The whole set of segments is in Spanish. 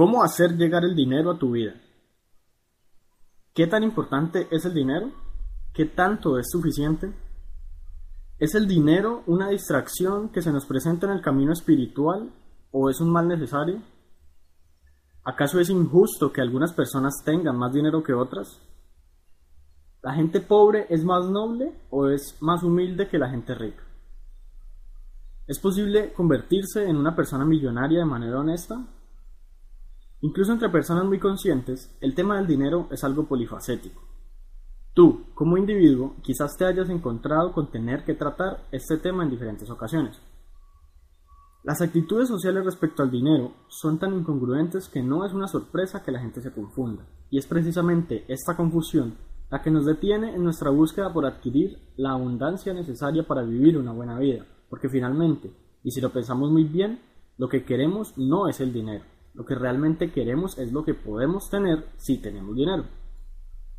¿Cómo hacer llegar el dinero a tu vida? ¿Qué tan importante es el dinero? ¿Qué tanto es suficiente? ¿Es el dinero una distracción que se nos presenta en el camino espiritual o es un mal necesario? ¿Acaso es injusto que algunas personas tengan más dinero que otras? ¿La gente pobre es más noble o es más humilde que la gente rica? ¿Es posible convertirse en una persona millonaria de manera honesta? Incluso entre personas muy conscientes, el tema del dinero es algo polifacético. Tú, como individuo, quizás te hayas encontrado con tener que tratar este tema en diferentes ocasiones. Las actitudes sociales respecto al dinero son tan incongruentes que no es una sorpresa que la gente se confunda, y es precisamente esta confusión la que nos detiene en nuestra búsqueda por adquirir la abundancia necesaria para vivir una buena vida, porque finalmente, y si lo pensamos muy bien, lo que queremos no es el dinero, lo que realmente queremos es lo que podemos tener si tenemos dinero.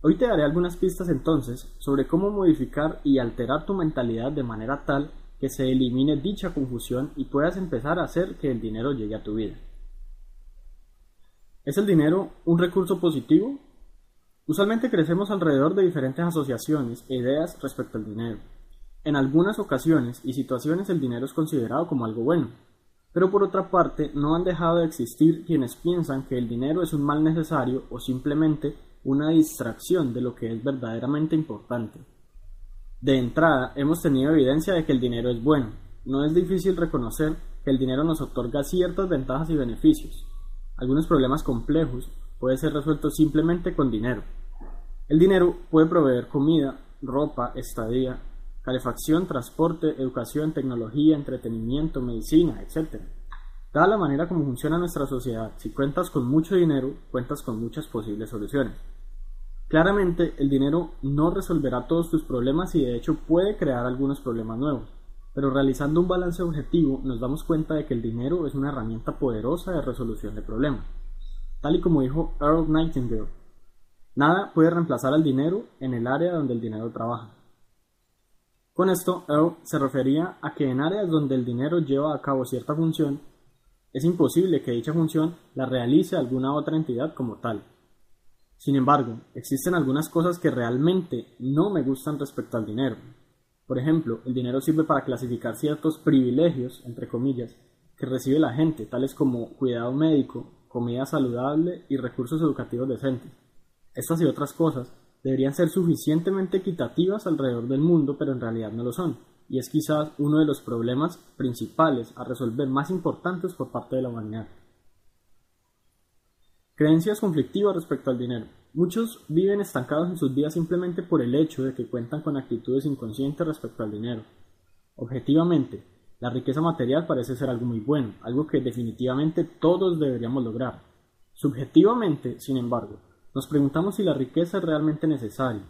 Hoy te daré algunas pistas entonces sobre cómo modificar y alterar tu mentalidad de manera tal que se elimine dicha confusión y puedas empezar a hacer que el dinero llegue a tu vida. ¿Es el dinero un recurso positivo? Usualmente crecemos alrededor de diferentes asociaciones e ideas respecto al dinero. En algunas ocasiones y situaciones el dinero es considerado como algo bueno, pero por otra parte, no han dejado de existir quienes piensan que el dinero es un mal necesario o simplemente una distracción de lo que es verdaderamente importante. De entrada, hemos tenido evidencia de que el dinero es bueno. No es difícil reconocer que el dinero nos otorga ciertas ventajas y beneficios. Algunos problemas complejos pueden ser resueltos simplemente con dinero. El dinero puede proveer comida, ropa, estadía, calefacción, transporte, educación, tecnología, entretenimiento, medicina, etc. Dada la manera como funciona nuestra sociedad, si cuentas con mucho dinero, cuentas con muchas posibles soluciones. Claramente, el dinero no resolverá todos tus problemas y de hecho puede crear algunos problemas nuevos, pero realizando un balance objetivo nos damos cuenta de que el dinero es una herramienta poderosa de resolución de problemas. Tal y como dijo Earl Nightingale, nada puede reemplazar al dinero en el área donde el dinero trabaja. Con esto, Earl se refería a que en áreas donde el dinero lleva a cabo cierta función, es imposible que dicha función la realice alguna otra entidad como tal. Sin embargo, existen algunas cosas que realmente no me gustan respecto al dinero. Por ejemplo, el dinero sirve para clasificar ciertos privilegios, entre comillas, que recibe la gente, tales como cuidado médico, comida saludable y recursos educativos decentes. Estas y otras cosas deberían ser suficientemente equitativas alrededor del mundo, pero en realidad no lo son, y es quizás uno de los problemas principales a resolver más importantes por parte de la humanidad. Creencias conflictivas respecto al dinero. Muchos viven estancados en sus vidas simplemente por el hecho de que cuentan con actitudes inconscientes respecto al dinero. Objetivamente, la riqueza material parece ser algo muy bueno, algo que definitivamente todos deberíamos lograr. Subjetivamente, sin embargo, nos preguntamos si la riqueza es realmente necesaria,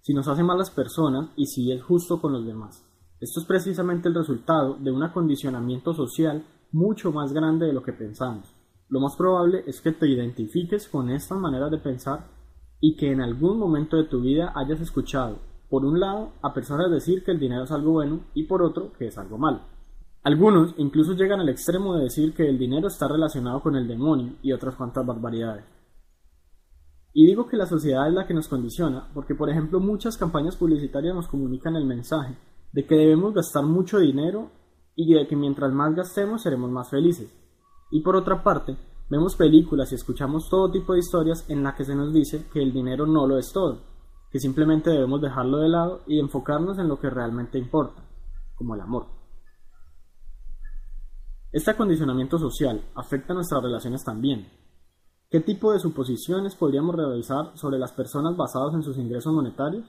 si nos hace malas personas y si es justo con los demás. Esto es precisamente el resultado de un acondicionamiento social mucho más grande de lo que pensamos. Lo más probable es que te identifiques con estas maneras de pensar y que en algún momento de tu vida hayas escuchado, por un lado, a personas decir que el dinero es algo bueno y por otro que es algo malo. Algunos incluso llegan al extremo de decir que el dinero está relacionado con el demonio y otras cuantas barbaridades. Y digo que la sociedad es la que nos condiciona, porque por ejemplo muchas campañas publicitarias nos comunican el mensaje de que debemos gastar mucho dinero y de que mientras más gastemos seremos más felices. Y por otra parte, vemos películas y escuchamos todo tipo de historias en las que se nos dice que el dinero no lo es todo, que simplemente debemos dejarlo de lado y enfocarnos en lo que realmente importa, como el amor. Este acondicionamiento social afecta nuestras relaciones también, ¿Qué tipo de suposiciones podríamos realizar sobre las personas basadas en sus ingresos monetarios?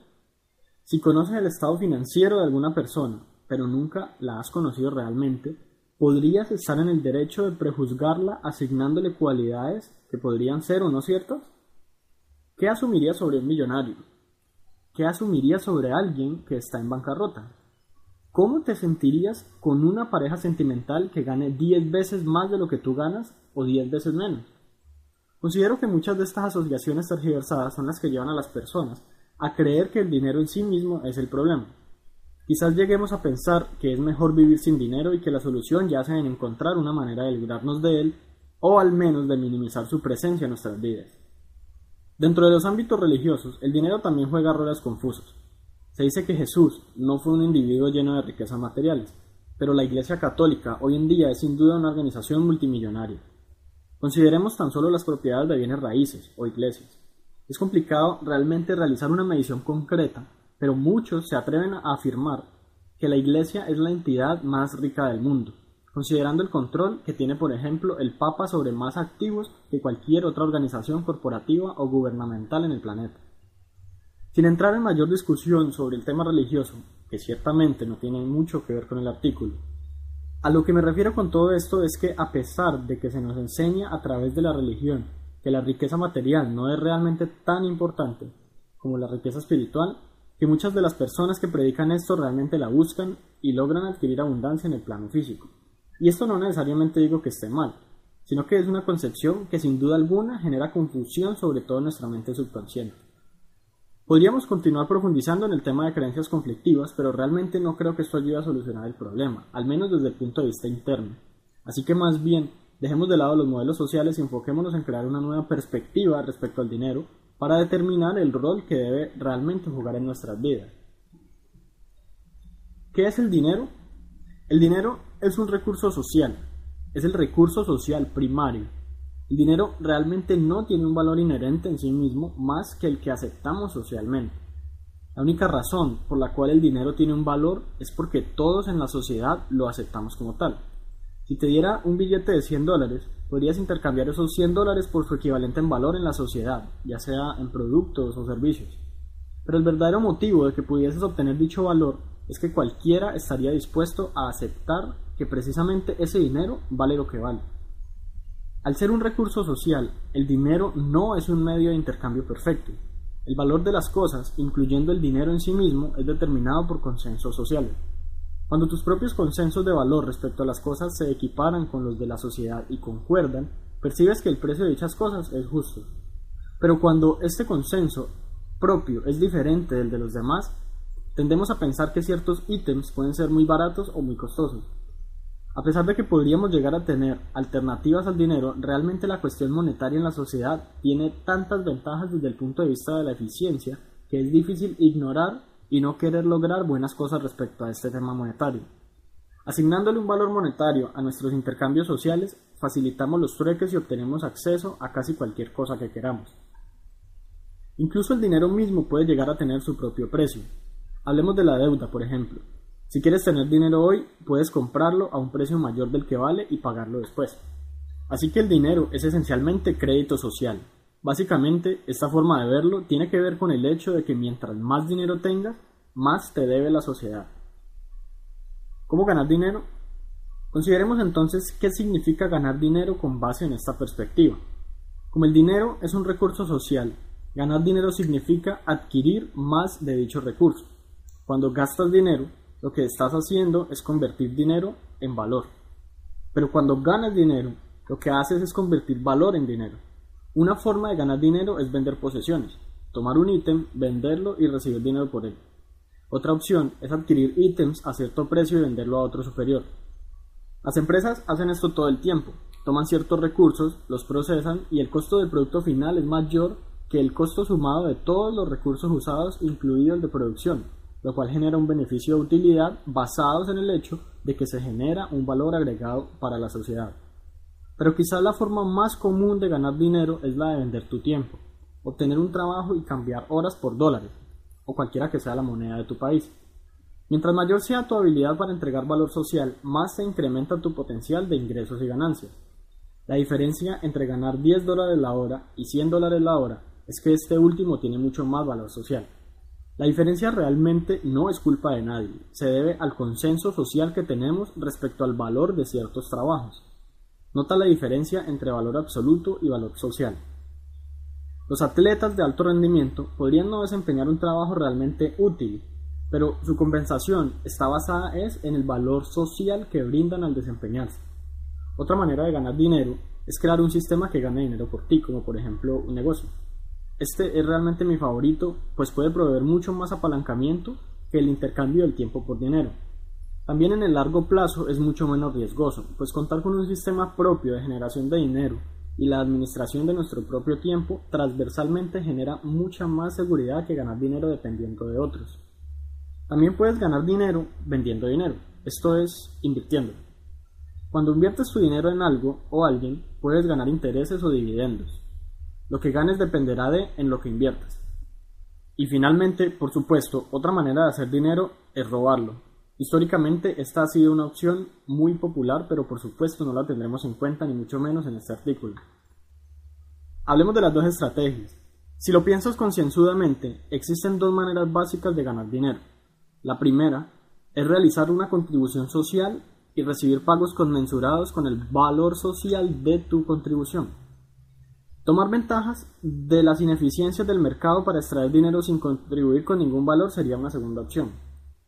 Si conoces el estado financiero de alguna persona, pero nunca la has conocido realmente, ¿podrías estar en el derecho de prejuzgarla asignándole cualidades que podrían ser o no ciertas? ¿Qué asumirías sobre un millonario? ¿Qué asumirías sobre alguien que está en bancarrota? ¿Cómo te sentirías con una pareja sentimental que gane 10 veces más de lo que tú ganas o 10 veces menos? Considero que muchas de estas asociaciones tergiversadas son las que llevan a las personas a creer que el dinero en sí mismo es el problema. Quizás lleguemos a pensar que es mejor vivir sin dinero y que la solución yace en encontrar una manera de librarnos de él o al menos de minimizar su presencia en nuestras vidas. Dentro de los ámbitos religiosos, el dinero también juega roles confusos. Se dice que Jesús no fue un individuo lleno de riquezas materiales, pero la Iglesia Católica hoy en día es sin duda una organización multimillonaria. Consideremos tan solo las propiedades de bienes raíces o iglesias. Es complicado realmente realizar una medición concreta, pero muchos se atreven a afirmar que la Iglesia es la entidad más rica del mundo, considerando el control que tiene, por ejemplo, el Papa sobre más activos que cualquier otra organización corporativa o gubernamental en el planeta. Sin entrar en mayor discusión sobre el tema religioso, que ciertamente no tiene mucho que ver con el artículo, a lo que me refiero con todo esto es que a pesar de que se nos enseña a través de la religión que la riqueza material no es realmente tan importante como la riqueza espiritual, que muchas de las personas que predican esto realmente la buscan y logran adquirir abundancia en el plano físico. Y esto no necesariamente digo que esté mal, sino que es una concepción que sin duda alguna genera confusión sobre todo en nuestra mente subconsciente. Podríamos continuar profundizando en el tema de creencias conflictivas, pero realmente no creo que esto ayude a solucionar el problema, al menos desde el punto de vista interno. Así que más bien, dejemos de lado los modelos sociales y enfoquémonos en crear una nueva perspectiva respecto al dinero para determinar el rol que debe realmente jugar en nuestras vidas. ¿Qué es el dinero? El dinero es un recurso social, es el recurso social primario el dinero realmente no tiene un valor inherente en sí mismo más que el que aceptamos socialmente. La única razón por la cual el dinero tiene un valor es porque todos en la sociedad lo aceptamos como tal. Si te diera un billete de 100 dólares, podrías intercambiar esos 100 dólares por su equivalente en valor en la sociedad, ya sea en productos o servicios. Pero el verdadero motivo de que pudieses obtener dicho valor es que cualquiera estaría dispuesto a aceptar que precisamente ese dinero vale lo que vale. Al ser un recurso social, el dinero no es un medio de intercambio perfecto. El valor de las cosas, incluyendo el dinero en sí mismo, es determinado por consensos sociales. Cuando tus propios consensos de valor respecto a las cosas se equiparan con los de la sociedad y concuerdan, percibes que el precio de dichas cosas es justo. Pero cuando este consenso propio es diferente del de los demás, tendemos a pensar que ciertos ítems pueden ser muy baratos o muy costosos. A pesar de que podríamos llegar a tener alternativas al dinero, realmente la cuestión monetaria en la sociedad tiene tantas ventajas desde el punto de vista de la eficiencia que es difícil ignorar y no querer lograr buenas cosas respecto a este tema monetario. Asignándole un valor monetario a nuestros intercambios sociales, facilitamos los trueques y obtenemos acceso a casi cualquier cosa que queramos. Incluso el dinero mismo puede llegar a tener su propio precio. Hablemos de la deuda, por ejemplo. Si quieres tener dinero hoy, puedes comprarlo a un precio mayor del que vale y pagarlo después. Así que el dinero es esencialmente crédito social. Básicamente, esta forma de verlo tiene que ver con el hecho de que mientras más dinero tengas, más te debe la sociedad. ¿Cómo ganar dinero? Consideremos entonces qué significa ganar dinero con base en esta perspectiva. Como el dinero es un recurso social, ganar dinero significa adquirir más de dicho recurso. Cuando gastas dinero, lo que estás haciendo es convertir dinero en valor. Pero cuando ganas dinero, lo que haces es convertir valor en dinero. Una forma de ganar dinero es vender posesiones, tomar un ítem, venderlo y recibir dinero por él. Otra opción es adquirir ítems a cierto precio y venderlo a otro superior. Las empresas hacen esto todo el tiempo, toman ciertos recursos, los procesan y el costo del producto final es mayor que el costo sumado de todos los recursos usados, incluido el de producción lo cual genera un beneficio de utilidad basados en el hecho de que se genera un valor agregado para la sociedad. Pero quizás la forma más común de ganar dinero es la de vender tu tiempo, obtener un trabajo y cambiar horas por dólares, o cualquiera que sea la moneda de tu país. Mientras mayor sea tu habilidad para entregar valor social, más se incrementa tu potencial de ingresos y ganancias. La diferencia entre ganar 10 dólares la hora y 100 dólares la hora es que este último tiene mucho más valor social. La diferencia realmente no es culpa de nadie, se debe al consenso social que tenemos respecto al valor de ciertos trabajos. Nota la diferencia entre valor absoluto y valor social. Los atletas de alto rendimiento podrían no desempeñar un trabajo realmente útil, pero su compensación está basada es en el valor social que brindan al desempeñarse. Otra manera de ganar dinero es crear un sistema que gane dinero por ti, como por ejemplo un negocio. Este es realmente mi favorito, pues puede proveer mucho más apalancamiento que el intercambio del tiempo por dinero. También en el largo plazo es mucho menos riesgoso, pues contar con un sistema propio de generación de dinero y la administración de nuestro propio tiempo transversalmente genera mucha más seguridad que ganar dinero dependiendo de otros. También puedes ganar dinero vendiendo dinero, esto es, invirtiendo. Cuando inviertes tu dinero en algo o alguien, puedes ganar intereses o dividendos. Lo que ganes dependerá de en lo que inviertas. Y finalmente, por supuesto, otra manera de hacer dinero es robarlo. Históricamente esta ha sido una opción muy popular, pero por supuesto no la tendremos en cuenta ni mucho menos en este artículo. Hablemos de las dos estrategias. Si lo piensas concienzudamente, existen dos maneras básicas de ganar dinero. La primera es realizar una contribución social y recibir pagos conmensurados con el valor social de tu contribución. Tomar ventajas de las ineficiencias del mercado para extraer dinero sin contribuir con ningún valor sería una segunda opción.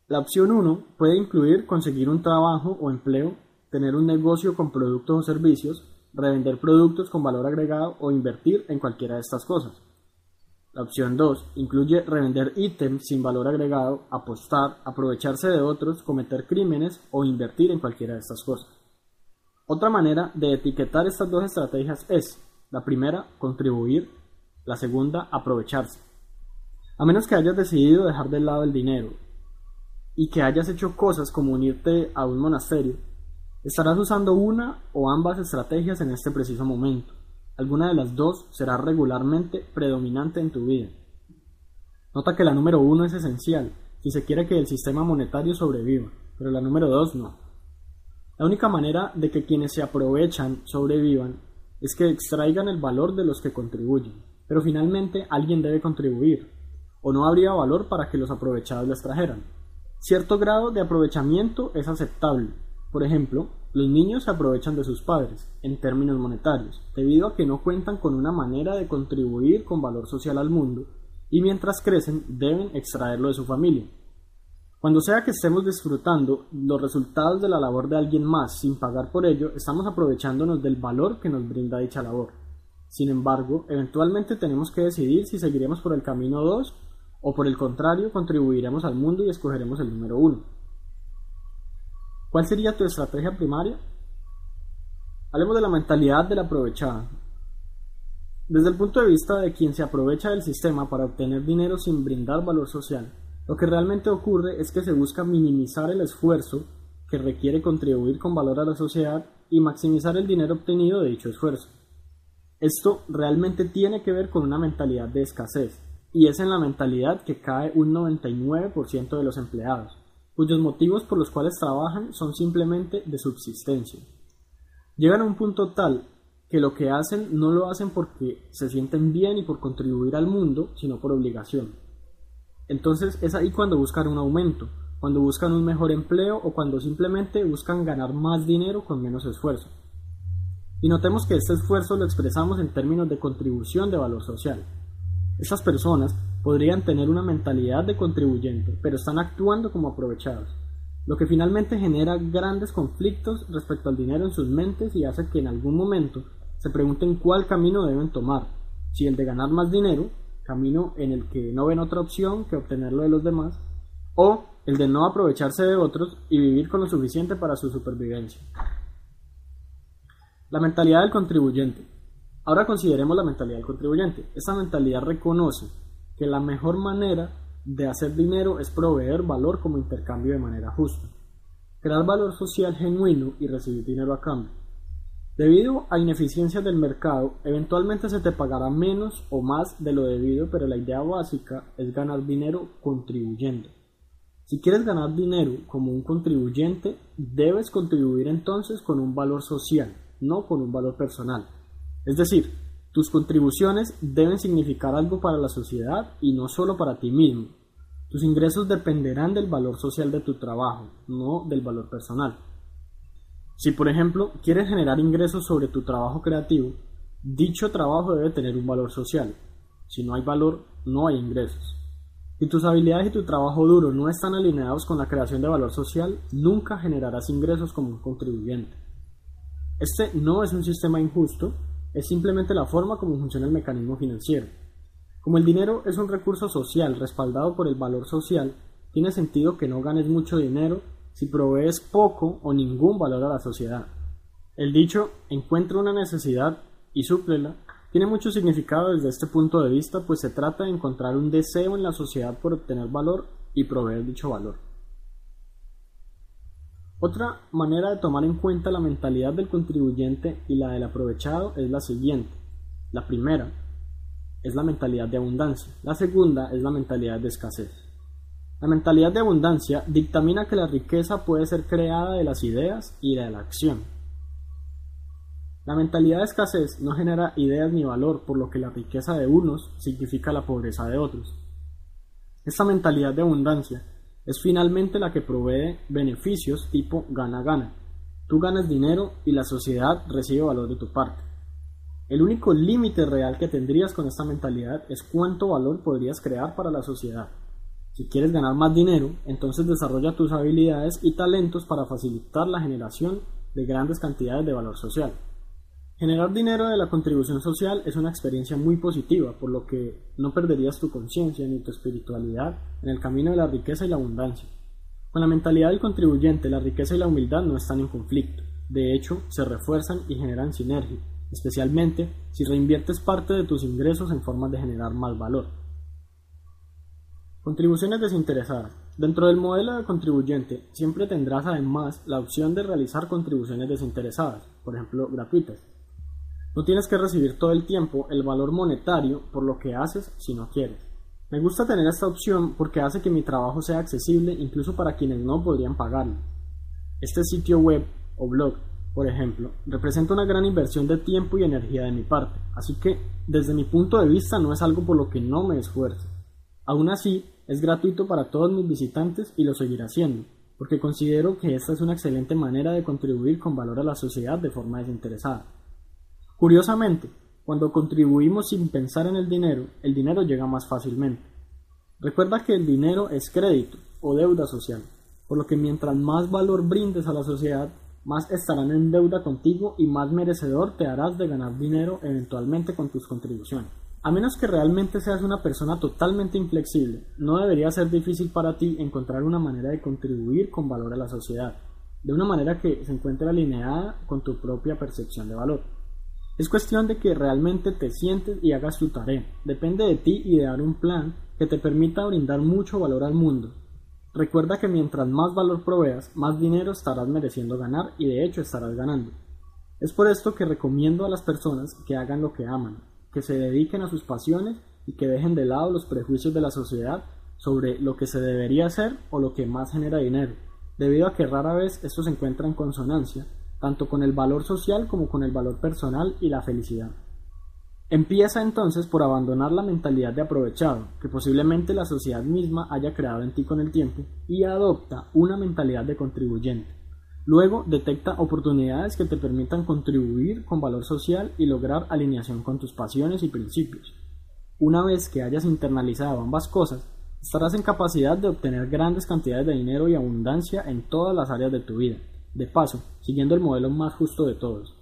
La opción 1 puede incluir conseguir un trabajo o empleo, tener un negocio con productos o servicios, revender productos con valor agregado o invertir en cualquiera de estas cosas. La opción 2 incluye revender ítems sin valor agregado, apostar, aprovecharse de otros, cometer crímenes o invertir en cualquiera de estas cosas. Otra manera de etiquetar estas dos estrategias es, la primera, contribuir, la segunda, aprovecharse. A menos que hayas decidido dejar de lado el dinero y que hayas hecho cosas como unirte a un monasterio, estarás usando una o ambas estrategias en este preciso momento. Alguna de las dos será regularmente predominante en tu vida. Nota que la número uno es esencial si se quiere que el sistema monetario sobreviva, pero la número dos no. La única manera de que quienes se aprovechan sobrevivan es que extraigan el valor de los que contribuyen, pero finalmente alguien debe contribuir, o no habría valor para que los aprovechados lo extrajeran. Cierto grado de aprovechamiento es aceptable, por ejemplo, los niños se aprovechan de sus padres, en términos monetarios, debido a que no cuentan con una manera de contribuir con valor social al mundo, y mientras crecen deben extraerlo de su familia. Cuando sea que estemos disfrutando los resultados de la labor de alguien más sin pagar por ello, estamos aprovechándonos del valor que nos brinda dicha labor. Sin embargo, eventualmente tenemos que decidir si seguiremos por el camino 2 o por el contrario contribuiremos al mundo y escogeremos el número 1. ¿Cuál sería tu estrategia primaria? Hablemos de la mentalidad del aprovechado. Desde el punto de vista de quien se aprovecha del sistema para obtener dinero sin brindar valor social, lo que realmente ocurre es que se busca minimizar el esfuerzo que requiere contribuir con valor a la sociedad y maximizar el dinero obtenido de dicho esfuerzo. Esto realmente tiene que ver con una mentalidad de escasez, y es en la mentalidad que cae un 99% de los empleados cuyos motivos por los cuales trabajan son simplemente de subsistencia. Llegan a un punto tal que lo que hacen no lo hacen porque se sienten bien y por contribuir al mundo, sino por obligación. Entonces es ahí cuando buscan un aumento, cuando buscan un mejor empleo o cuando simplemente buscan ganar más dinero con menos esfuerzo. Y notemos que este esfuerzo lo expresamos en términos de contribución de valor social. Estas personas podrían tener una mentalidad de contribuyente, pero están actuando como aprovechados, lo que finalmente genera grandes conflictos respecto al dinero en sus mentes y hace que en algún momento se pregunten cuál camino deben tomar, si el de ganar más dinero, camino en el que no ven otra opción que obtenerlo de los demás, o el de no aprovecharse de otros y vivir con lo suficiente para su supervivencia. La mentalidad del contribuyente. Ahora consideremos la mentalidad del contribuyente. Esta mentalidad reconoce que la mejor manera de hacer dinero es proveer valor como intercambio de manera justa, crear valor social genuino y recibir dinero a cambio. Debido a ineficiencias del mercado, eventualmente se te pagará menos o más de lo debido, pero la idea básica es ganar dinero contribuyendo. Si quieres ganar dinero como un contribuyente, debes contribuir entonces con un valor social, no con un valor personal. Es decir, tus contribuciones deben significar algo para la sociedad y no solo para ti mismo. Tus ingresos dependerán del valor social de tu trabajo, no del valor personal. Si, por ejemplo, quieres generar ingresos sobre tu trabajo creativo, dicho trabajo debe tener un valor social. Si no hay valor, no hay ingresos. Si tus habilidades y tu trabajo duro no están alineados con la creación de valor social, nunca generarás ingresos como un contribuyente. Este no es un sistema injusto, es simplemente la forma como funciona el mecanismo financiero. Como el dinero es un recurso social respaldado por el valor social, tiene sentido que no ganes mucho dinero si provees poco o ningún valor a la sociedad. El dicho encuentra una necesidad y súplela tiene mucho significado desde este punto de vista, pues se trata de encontrar un deseo en la sociedad por obtener valor y proveer dicho valor. Otra manera de tomar en cuenta la mentalidad del contribuyente y la del aprovechado es la siguiente. La primera es la mentalidad de abundancia, la segunda es la mentalidad de escasez. La mentalidad de abundancia dictamina que la riqueza puede ser creada de las ideas y de la acción. La mentalidad de escasez no genera ideas ni valor, por lo que la riqueza de unos significa la pobreza de otros. Esta mentalidad de abundancia es finalmente la que provee beneficios tipo gana-gana. Tú ganas dinero y la sociedad recibe valor de tu parte. El único límite real que tendrías con esta mentalidad es cuánto valor podrías crear para la sociedad. Si quieres ganar más dinero, entonces desarrolla tus habilidades y talentos para facilitar la generación de grandes cantidades de valor social. Generar dinero de la contribución social es una experiencia muy positiva, por lo que no perderías tu conciencia ni tu espiritualidad en el camino de la riqueza y la abundancia. Con la mentalidad del contribuyente, la riqueza y la humildad no están en conflicto. De hecho, se refuerzan y generan sinergia, especialmente si reinviertes parte de tus ingresos en formas de generar más valor. Contribuciones desinteresadas. Dentro del modelo de contribuyente siempre tendrás además la opción de realizar contribuciones desinteresadas, por ejemplo gratuitas, no tienes que recibir todo el tiempo el valor monetario por lo que haces si no quieres. Me gusta tener esta opción porque hace que mi trabajo sea accesible incluso para quienes no podrían pagarlo. Este sitio web o blog, por ejemplo, representa una gran inversión de tiempo y energía de mi parte, así que desde mi punto de vista no es algo por lo que no me esfuerce. Aún así, es gratuito para todos mis visitantes y lo seguiré haciendo, porque considero que esta es una excelente manera de contribuir con valor a la sociedad de forma desinteresada. Curiosamente, cuando contribuimos sin pensar en el dinero, el dinero llega más fácilmente. Recuerda que el dinero es crédito o deuda social, por lo que mientras más valor brindes a la sociedad, más estarán en deuda contigo y más merecedor te harás de ganar dinero eventualmente con tus contribuciones. A menos que realmente seas una persona totalmente inflexible, no debería ser difícil para ti encontrar una manera de contribuir con valor a la sociedad, de una manera que se encuentre alineada con tu propia percepción de valor. Es cuestión de que realmente te sientes y hagas tu tarea. Depende de ti y de dar un plan que te permita brindar mucho valor al mundo. Recuerda que mientras más valor proveas, más dinero estarás mereciendo ganar y de hecho estarás ganando. Es por esto que recomiendo a las personas que hagan lo que aman, que se dediquen a sus pasiones y que dejen de lado los prejuicios de la sociedad sobre lo que se debería hacer o lo que más genera dinero, debido a que rara vez esto se encuentra en consonancia tanto con el valor social como con el valor personal y la felicidad. Empieza entonces por abandonar la mentalidad de aprovechado, que posiblemente la sociedad misma haya creado en ti con el tiempo, y adopta una mentalidad de contribuyente. Luego detecta oportunidades que te permitan contribuir con valor social y lograr alineación con tus pasiones y principios. Una vez que hayas internalizado ambas cosas, estarás en capacidad de obtener grandes cantidades de dinero y abundancia en todas las áreas de tu vida de paso, siguiendo el modelo más justo de todos.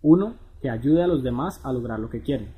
Uno que ayude a los demás a lograr lo que quieren.